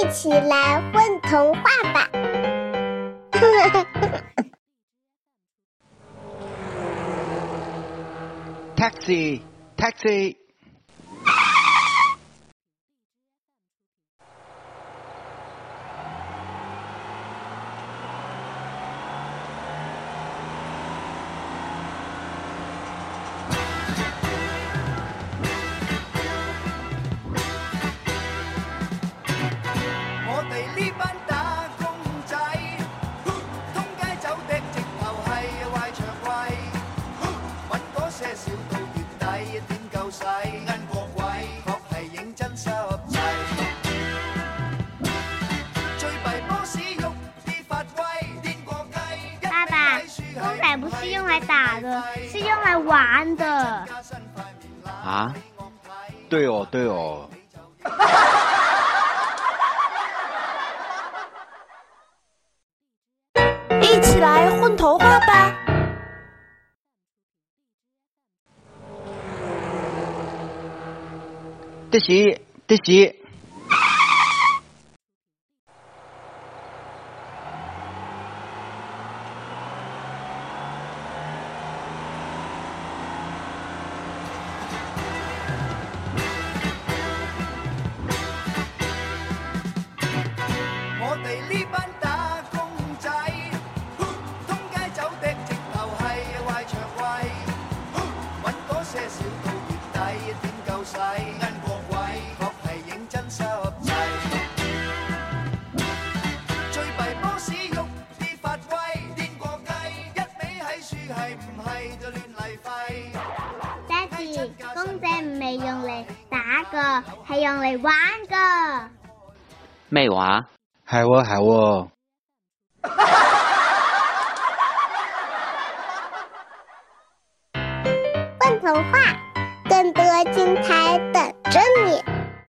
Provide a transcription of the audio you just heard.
一起来混童话吧！哈哈，taxi，taxi。不是用来打的，是用来玩的。啊，对哦，对哦，一起来混头发吧！得行，得行。我哋呢班打工仔，通街走直头系坏肠胃，搵多些小肚便溺点够使。因各位系认真实习，最弊 b 士肉啲法规掂过鸡，一味喺书系唔系就乱嚟废。公仔唔系用嚟打噶，系用嚟玩噶。咩话？系喎系喎。看头话，更多精彩等着你。